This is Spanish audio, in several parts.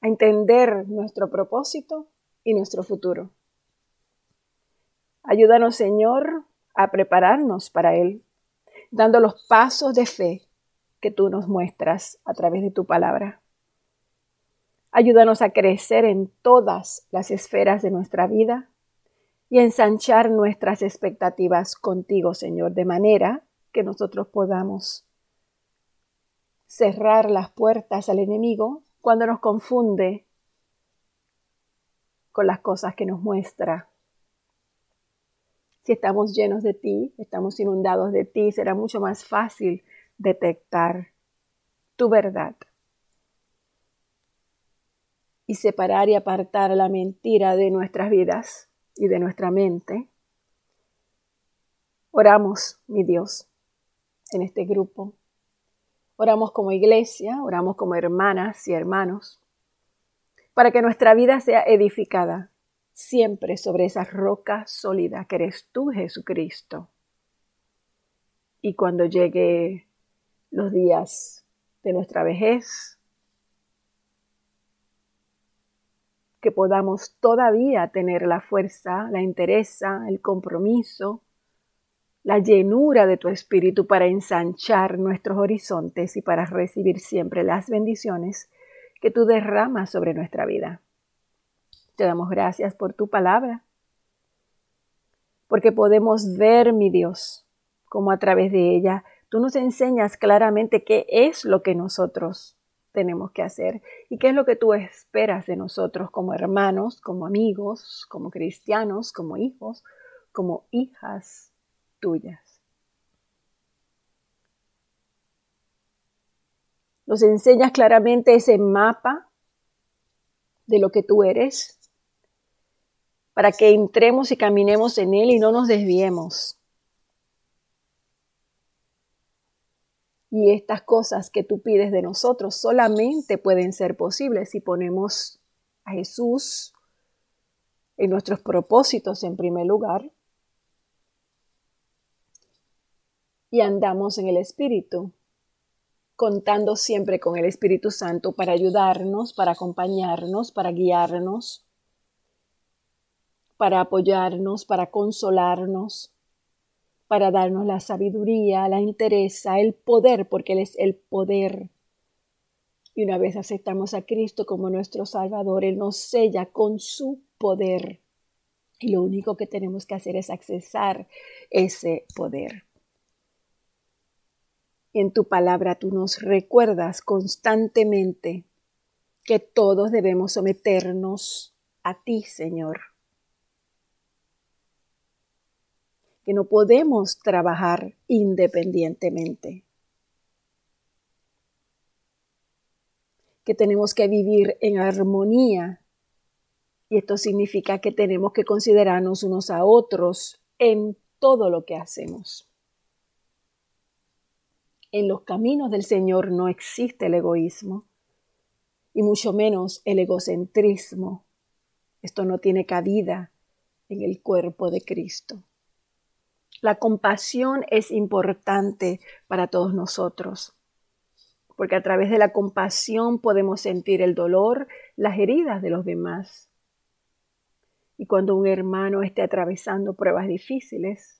a entender nuestro propósito y nuestro futuro. Ayúdanos, Señor, a prepararnos para Él, dando los pasos de fe que tú nos muestras a través de tu palabra. Ayúdanos a crecer en todas las esferas de nuestra vida y ensanchar nuestras expectativas contigo, Señor, de manera que nosotros podamos cerrar las puertas al enemigo cuando nos confunde con las cosas que nos muestra. Si estamos llenos de ti, estamos inundados de ti, será mucho más fácil detectar tu verdad y separar y apartar la mentira de nuestras vidas y de nuestra mente. Oramos, mi Dios, en este grupo. Oramos como iglesia, oramos como hermanas y hermanos, para que nuestra vida sea edificada siempre sobre esa roca sólida que eres tú, Jesucristo. Y cuando llegue los días de nuestra vejez, que podamos todavía tener la fuerza, la entereza, el compromiso, la llenura de tu espíritu para ensanchar nuestros horizontes y para recibir siempre las bendiciones que tú derramas sobre nuestra vida. Te damos gracias por tu palabra, porque podemos ver, mi Dios, como a través de ella tú nos enseñas claramente qué es lo que nosotros tenemos que hacer y qué es lo que tú esperas de nosotros como hermanos, como amigos, como cristianos, como hijos, como hijas tuyas. Nos enseñas claramente ese mapa de lo que tú eres para que entremos y caminemos en él y no nos desviemos. Y estas cosas que tú pides de nosotros solamente pueden ser posibles si ponemos a Jesús en nuestros propósitos en primer lugar y andamos en el Espíritu, contando siempre con el Espíritu Santo para ayudarnos, para acompañarnos, para guiarnos, para apoyarnos, para consolarnos, para darnos la sabiduría, la interesa, el poder, porque Él es el poder. Y una vez aceptamos a Cristo como nuestro Salvador, Él nos sella con su poder. Y lo único que tenemos que hacer es accesar ese poder. En tu palabra tú nos recuerdas constantemente que todos debemos someternos a ti, Señor. que no podemos trabajar independientemente, que tenemos que vivir en armonía y esto significa que tenemos que considerarnos unos a otros en todo lo que hacemos. En los caminos del Señor no existe el egoísmo y mucho menos el egocentrismo. Esto no tiene cabida en el cuerpo de Cristo. La compasión es importante para todos nosotros, porque a través de la compasión podemos sentir el dolor, las heridas de los demás. Y cuando un hermano esté atravesando pruebas difíciles,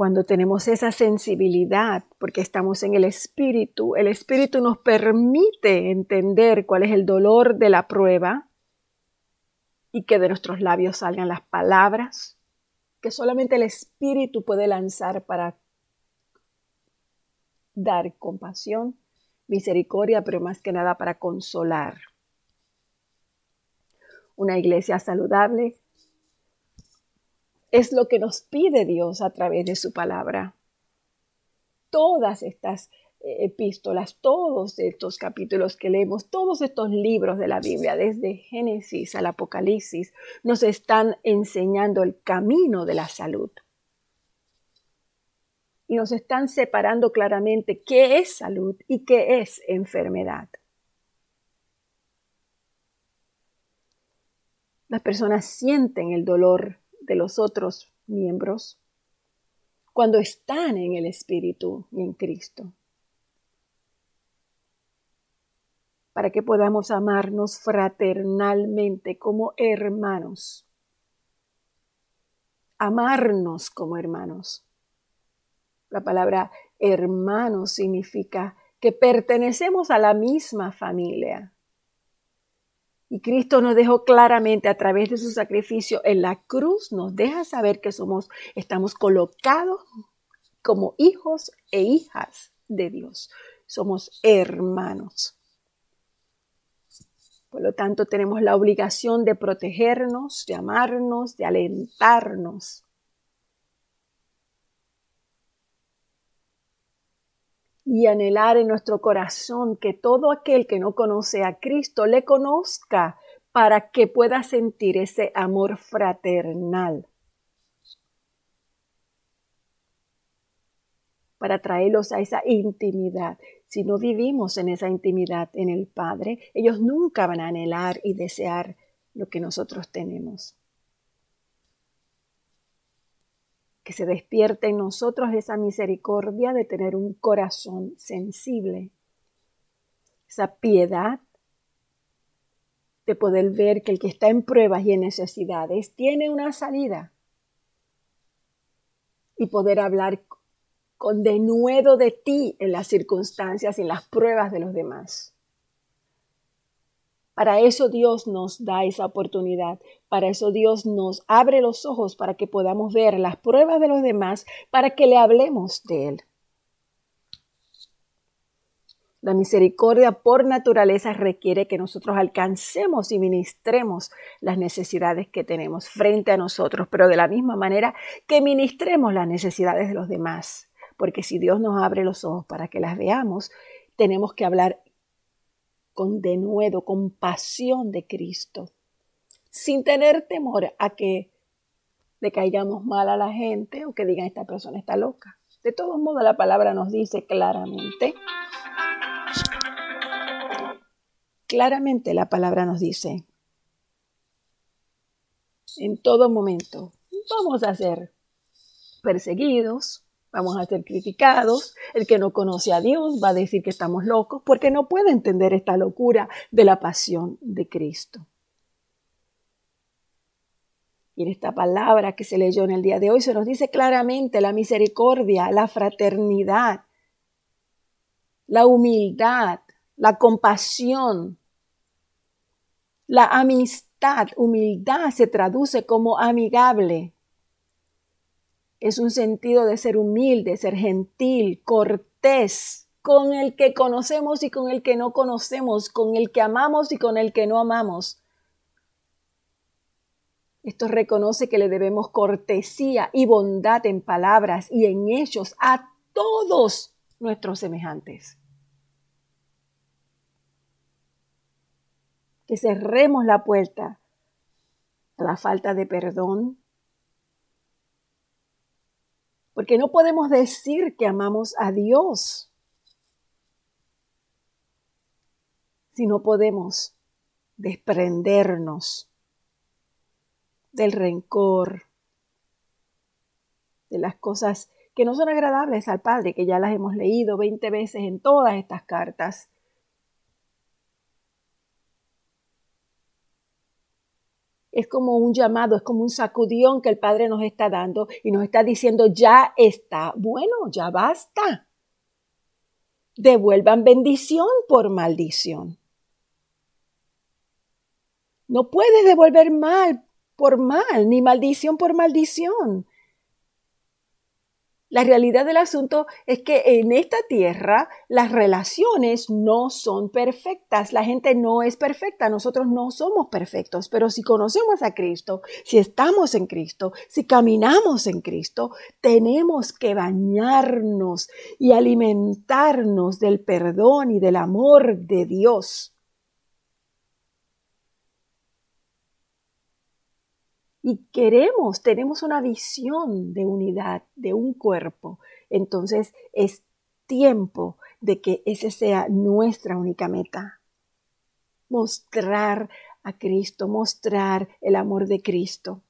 cuando tenemos esa sensibilidad, porque estamos en el Espíritu, el Espíritu nos permite entender cuál es el dolor de la prueba y que de nuestros labios salgan las palabras que solamente el Espíritu puede lanzar para dar compasión, misericordia, pero más que nada para consolar. Una iglesia saludable es lo que nos pide Dios a través de su palabra. Todas estas epístolas, todos estos capítulos que leemos, todos estos libros de la Biblia, desde Génesis al Apocalipsis, nos están enseñando el camino de la salud. Y nos están separando claramente qué es salud y qué es enfermedad. Las personas sienten el dolor los otros miembros cuando están en el Espíritu y en Cristo. para que podamos amarnos fraternalmente como hermanos. Amarnos como hermanos. La palabra hermano significa que pertenecemos a la misma familia. Y Cristo nos dejó claramente a través de su sacrificio en la cruz, nos deja saber que somos, estamos colocados como hijos e hijas de Dios. Somos hermanos. Por lo tanto, tenemos la obligación de protegernos, de amarnos, de alentarnos. Y anhelar en nuestro corazón que todo aquel que no conoce a Cristo le conozca para que pueda sentir ese amor fraternal. Para traerlos a esa intimidad si no vivimos en esa intimidad en el Padre, ellos nunca van a anhelar y desear lo que nosotros tenemos. Que se despierte en nosotros esa misericordia de tener un corazón sensible, esa piedad de poder ver que el que está en pruebas y en necesidades tiene una salida y poder hablar con denuedo de ti en las circunstancias y en las pruebas de los demás. Para eso Dios nos da esa oportunidad, para eso Dios nos abre los ojos para que podamos ver las pruebas de los demás, para que le hablemos de Él. La misericordia por naturaleza requiere que nosotros alcancemos y ministremos las necesidades que tenemos frente a nosotros, pero de la misma manera que ministremos las necesidades de los demás porque si Dios nos abre los ojos para que las veamos, tenemos que hablar con denuedo, con pasión de Cristo, sin tener temor a que le caigamos mal a la gente o que digan esta persona está loca. De todos modos, la palabra nos dice claramente, claramente la palabra nos dice, en todo momento vamos a ser perseguidos, vamos a ser criticados. El que no conoce a Dios va a decir que estamos locos porque no puede entender esta locura de la pasión de Cristo. Y en esta palabra que se leyó en el día de hoy se nos dice claramente la misericordia, la fraternidad, la humildad, la compasión, la amistad. Humildad se traduce como amigable, es un sentido de ser humilde, ser gentil, cortés, con el que conocemos y con el que no conocemos, con el que amamos y con el que no amamos. Esto reconoce que le debemos cortesía y bondad en palabras y en hechos a todos nuestros semejantes. Que cerremos la puerta a la falta de perdón, porque no podemos decir que amamos a Dios si no podemos desprendernos del rencor, de las cosas que no son agradables al Padre, que ya las hemos leído 20 veces en todas estas cartas. Es como un llamado, es como un sacudión que el Padre nos está dando y nos está diciendo, ya está, bueno, ya basta. Devuelvan bendición por maldición. No puedes devolver mal por mal, ni maldición por maldición. La realidad del asunto es que en esta tierra las relaciones no son perfectas, la gente no es perfecta, nosotros no somos perfectos, pero si conocemos a Cristo, si estamos en Cristo, si caminamos en Cristo, tenemos que bañarnos y alimentarnos del perdón y del amor de Dios. Y queremos, tenemos una visión de unidad, de un cuerpo, entonces es tiempo de que ese sea nuestra única meta. Mostrar a Cristo, mostrar el amor de Cristo.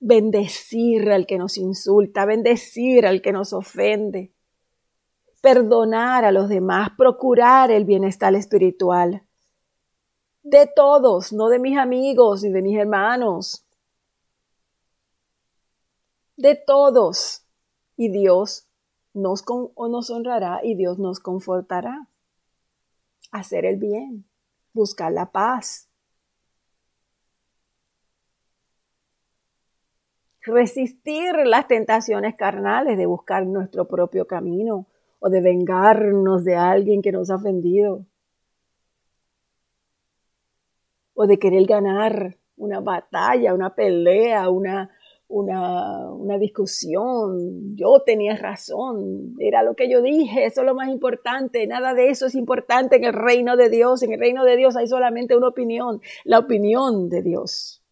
Bendecir al que nos insulta, bendecir al que nos ofende. perdonar a los demás, procurar el bienestar espiritual. De todos, no de mis amigos ni de mis hermanos. De todos. Y Dios nos, nos honrará y Dios nos confortará. Hacer el bien, buscar la paz, resistir las tentaciones carnales de buscar nuestro propio camino o de vengarnos de alguien que nos ha ofendido o de querer ganar una batalla, una pelea, una, una, una, discusión. Yo tenía razón, era lo que yo dije, eso es lo más importante. Nada de eso es importante en el reino de Dios. En el reino de Dios hay solamente una opinión, la opinión de Dios.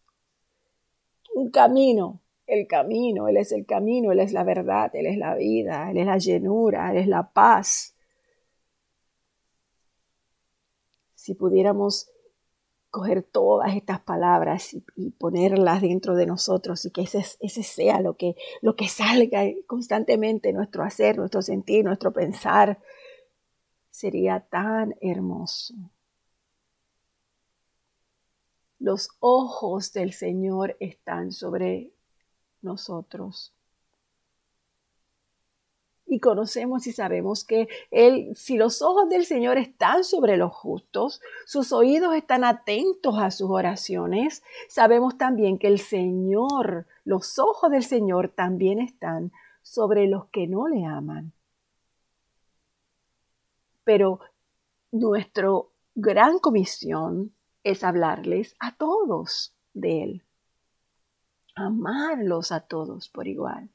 Un camino el camino, Él es el camino, Él es la verdad, Él es la vida, Él es la llenura, Él es la paz. Si pudiéramos coger todas estas palabras y, ponerlas dentro de nosotros y que ese, ese sea lo que, lo que salga constantemente nuestro hacer, nuestro sentir, nuestro pensar, sería tan hermoso. Los ojos del Señor están sobre nosotros. Y conocemos y sabemos que él, si los ojos del Señor están sobre los justos, sus oídos están atentos a sus oraciones, sabemos también que el Señor, los ojos del Señor también están sobre los que no le aman. Pero nuestra gran comisión es hablarles a todos de Él amarlos a todos por igual.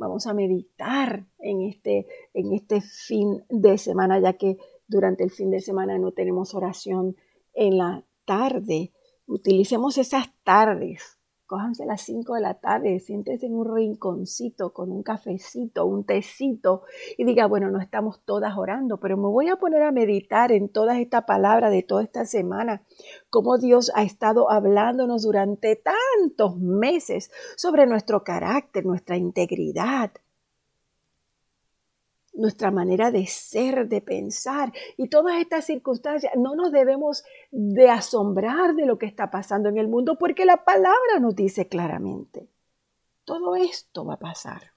Vamos a meditar en este, en este fin de semana, ya que durante el fin de semana no tenemos oración en la tarde. Utilicemos esas tardes cójanse a las 5 de la tarde, siéntese en un rinconcito con un cafecito, un tecito y diga, bueno, no estamos todas orando, pero me voy a poner a meditar en todas estas palabras de toda esta semana, cómo Dios ha estado hablándonos durante tantos meses sobre nuestro carácter, nuestra integridad, nuestra manera de ser, de pensar y todas estas circunstancias. No nos debemos de asombrar de lo que está pasando en el mundo porque la palabra nos dice claramente, todo esto va a pasar.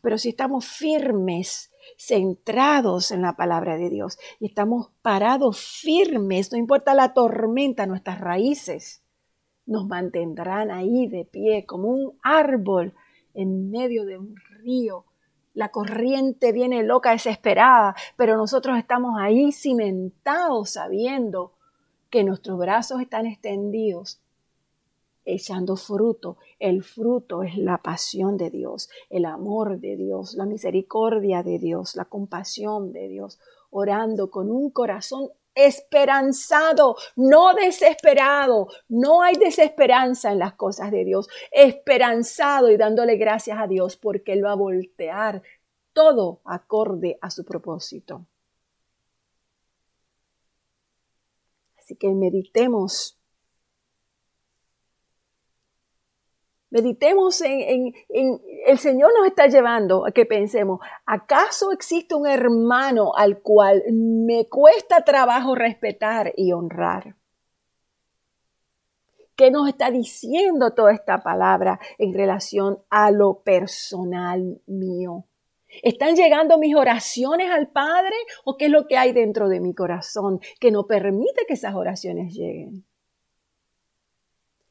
Pero si estamos firmes, centrados en la palabra de Dios y estamos parados firmes, no importa la tormenta, nuestras raíces nos mantendrán ahí de pie como un árbol en medio de un río la corriente viene loca, desesperada, pero nosotros estamos ahí cimentados sabiendo que nuestros brazos están extendidos, echando fruto. El fruto es la pasión de Dios, el amor de Dios, la misericordia de Dios, la compasión de Dios, orando con un corazón esperanzado, no desesperado. No hay desesperanza en las cosas de Dios. Esperanzado y dándole gracias a Dios porque Él va a voltear todo acorde a su propósito. Así que meditemos Meditemos en, el Señor nos está llevando a que pensemos, ¿acaso existe un hermano al cual me cuesta trabajo respetar y honrar? ¿Qué nos está diciendo toda esta palabra en relación a lo personal mío? ¿Están llegando mis oraciones al Padre o qué es lo que hay dentro de mi corazón que no permite que esas oraciones lleguen?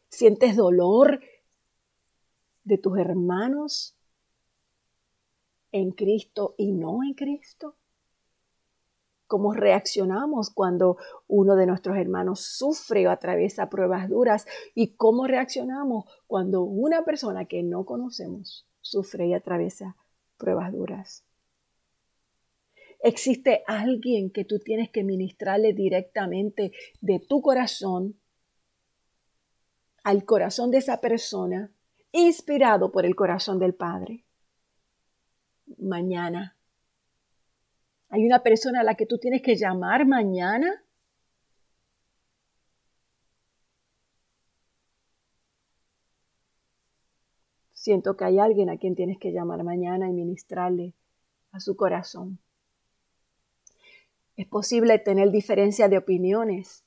¿Sientes dolor de tus hermanos en Cristo y no en Cristo? ¿Cómo reaccionamos cuando uno de nuestros hermanos sufre o atraviesa pruebas duras? ¿Y cómo reaccionamos cuando una persona que no conocemos sufre y atraviesa pruebas duras? ¿Existe alguien que tú tienes que ministrarle directamente de tu corazón al corazón de esa persona inspirado por el corazón del Padre. Mañana. Hay una persona a la que tú tienes que llamar mañana. Siento que hay alguien a quien tienes que llamar mañana y ministrarle a su corazón. Es posible tener diferencia de opiniones,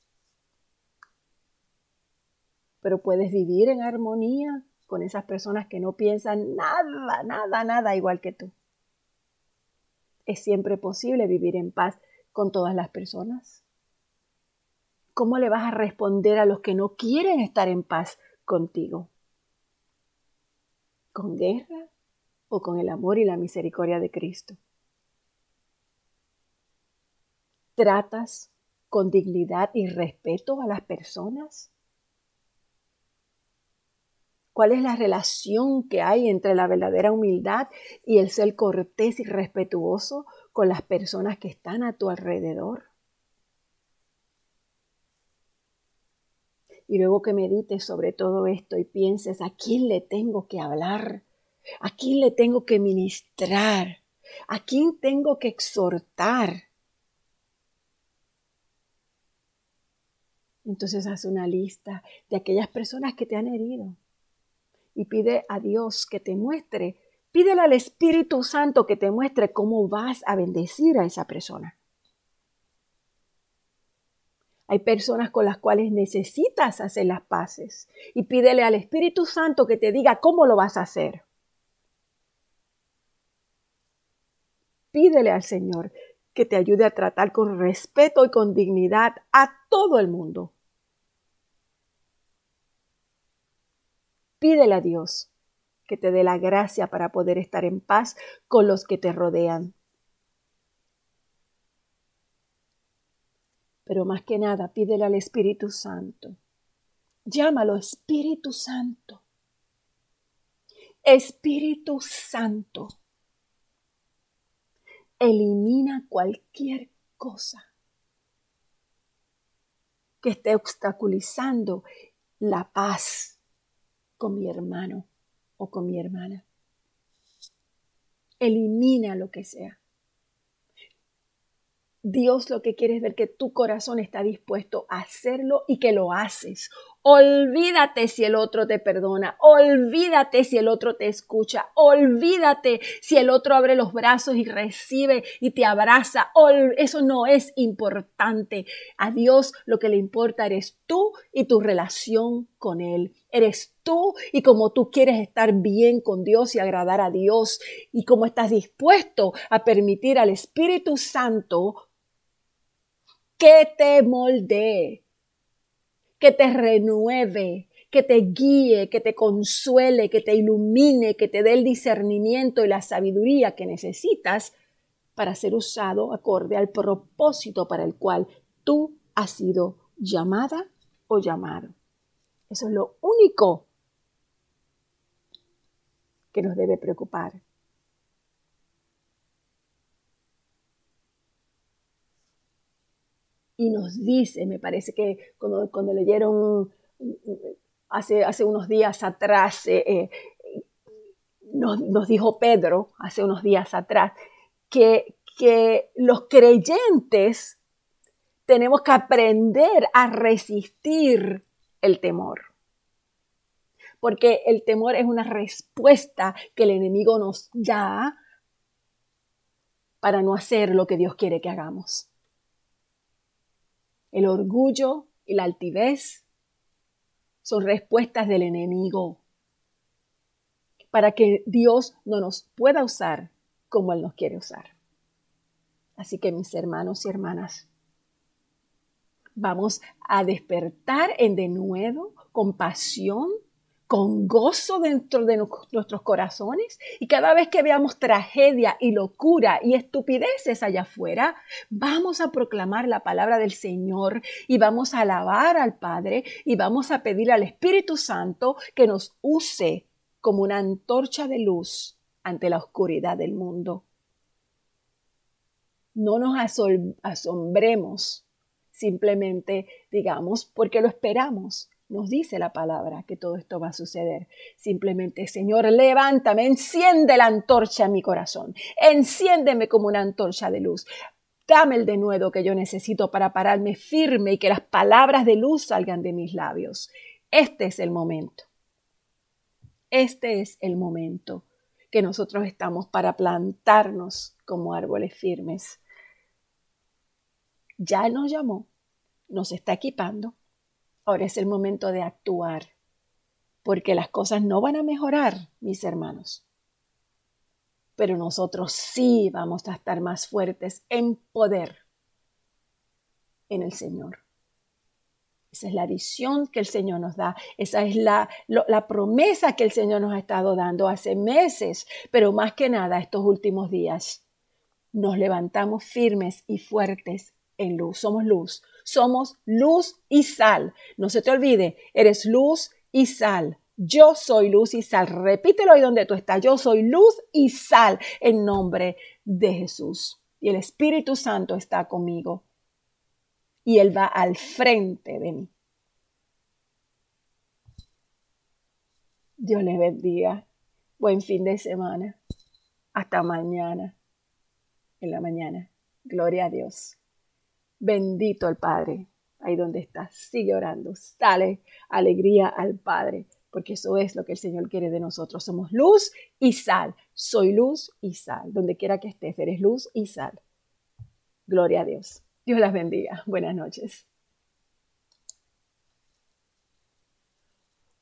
pero puedes vivir en armonía con esas personas que no piensan nada, nada, nada igual que tú. Es siempre posible vivir en paz con todas las personas. ¿Cómo le vas a responder a los que no quieren estar en paz contigo? ¿Con guerra o con el amor y la misericordia de Cristo? ¿Tratas con dignidad y respeto a las personas? ¿Cuál es la relación que hay entre la verdadera humildad y el ser cortés y respetuoso con las personas que están a tu alrededor? Y luego que medites sobre todo esto y pienses a quién le tengo que hablar, a quién le tengo que ministrar, a quién tengo que exhortar. Entonces haz una lista de aquellas personas que te han herido y pide a Dios que te muestre, pídele al Espíritu Santo que te muestre cómo vas a bendecir a esa persona. Hay personas con las cuales necesitas hacer las paces y pídele al Espíritu Santo que te diga cómo lo vas a hacer. Pídele al Señor que te ayude a tratar con respeto y con dignidad a todo el mundo. Pídele a Dios que te dé la gracia para poder estar en paz con los que te rodean. Pero más que nada, pídele al Espíritu Santo. Llámalo Espíritu Santo. Espíritu Santo. Elimina cualquier cosa que esté obstaculizando la paz con mi hermano o con mi hermana. Elimina lo que sea. Dios lo que quiere es ver que tu corazón está dispuesto a hacerlo y que lo haces. Olvídate si el otro te perdona, olvídate si el otro te escucha, olvídate si el otro abre los brazos y recibe y te abraza. Eso no es importante. A Dios lo que le importa eres tú y tu relación con Él. Eres tú y como tú quieres estar bien con Dios y agradar a Dios y como estás dispuesto a permitir al Espíritu Santo que te moldee, que te renueve, que te guíe, que te consuele, que te ilumine, que te dé el discernimiento y la sabiduría que necesitas para ser usado acorde al propósito para el cual tú has sido llamada o llamado. Eso es lo único que nos debe preocupar. Y nos dice, me parece que cuando, leyeron hace, hace unos días atrás, eh, eh, nos, nos, dijo Pedro hace unos días atrás, que, que los creyentes tenemos que aprender a resistir el temor. Porque el temor es una respuesta que el enemigo nos da para no hacer lo que Dios quiere que hagamos el orgullo y la altivez son respuestas del enemigo para que Dios no nos pueda usar como Él nos quiere usar. Así que mis hermanos y hermanas, vamos a despertar en de nuevo compasión con gozo dentro de nuestros corazones y cada vez que veamos tragedia y locura y estupideces allá afuera, vamos a proclamar la palabra del Señor y vamos a alabar al Padre y vamos a pedir al Espíritu Santo que nos use como una antorcha de luz ante la oscuridad del mundo. No nos asombremos, simplemente digamos, porque lo esperamos nos dice la palabra que todo esto va a suceder. Simplemente, Señor, levántame, enciende la antorcha en mi corazón, enciéndeme como una antorcha de luz. Dame el denuedo que yo necesito para pararme firme y que las palabras de luz salgan de mis labios. Este es el momento. Este es el momento que nosotros estamos para plantarnos como árboles firmes. Ya nos llamó, nos está equipando. Ahora es el momento de actuar, porque las cosas no van a mejorar, mis hermanos. Pero nosotros sí vamos a estar más fuertes en poder en el Señor. Esa es la visión que el Señor nos da. Esa es la, la, promesa que el Señor nos ha estado dando hace meses, pero más que nada estos últimos días. Nos levantamos firmes y fuertes en luz. Somos luz. Somos luz y sal. No se te olvide, eres luz y sal. Yo soy luz y sal. Repítelo ahí donde tú estás. Yo soy luz y sal en nombre de Jesús. Y el Espíritu Santo está conmigo y Él va al frente de mí. Dios les bendiga. Buen fin de semana. Hasta mañana. En la mañana. Gloria a Dios. Bendito el Padre. Ahí donde estás. Sigue orando. Sale alegría al Padre. Porque eso es lo que el Señor quiere de nosotros. Somos luz y sal. Soy luz y sal. Donde quiera que estés, eres luz y sal. Gloria a Dios. Dios las bendiga. Buenas noches.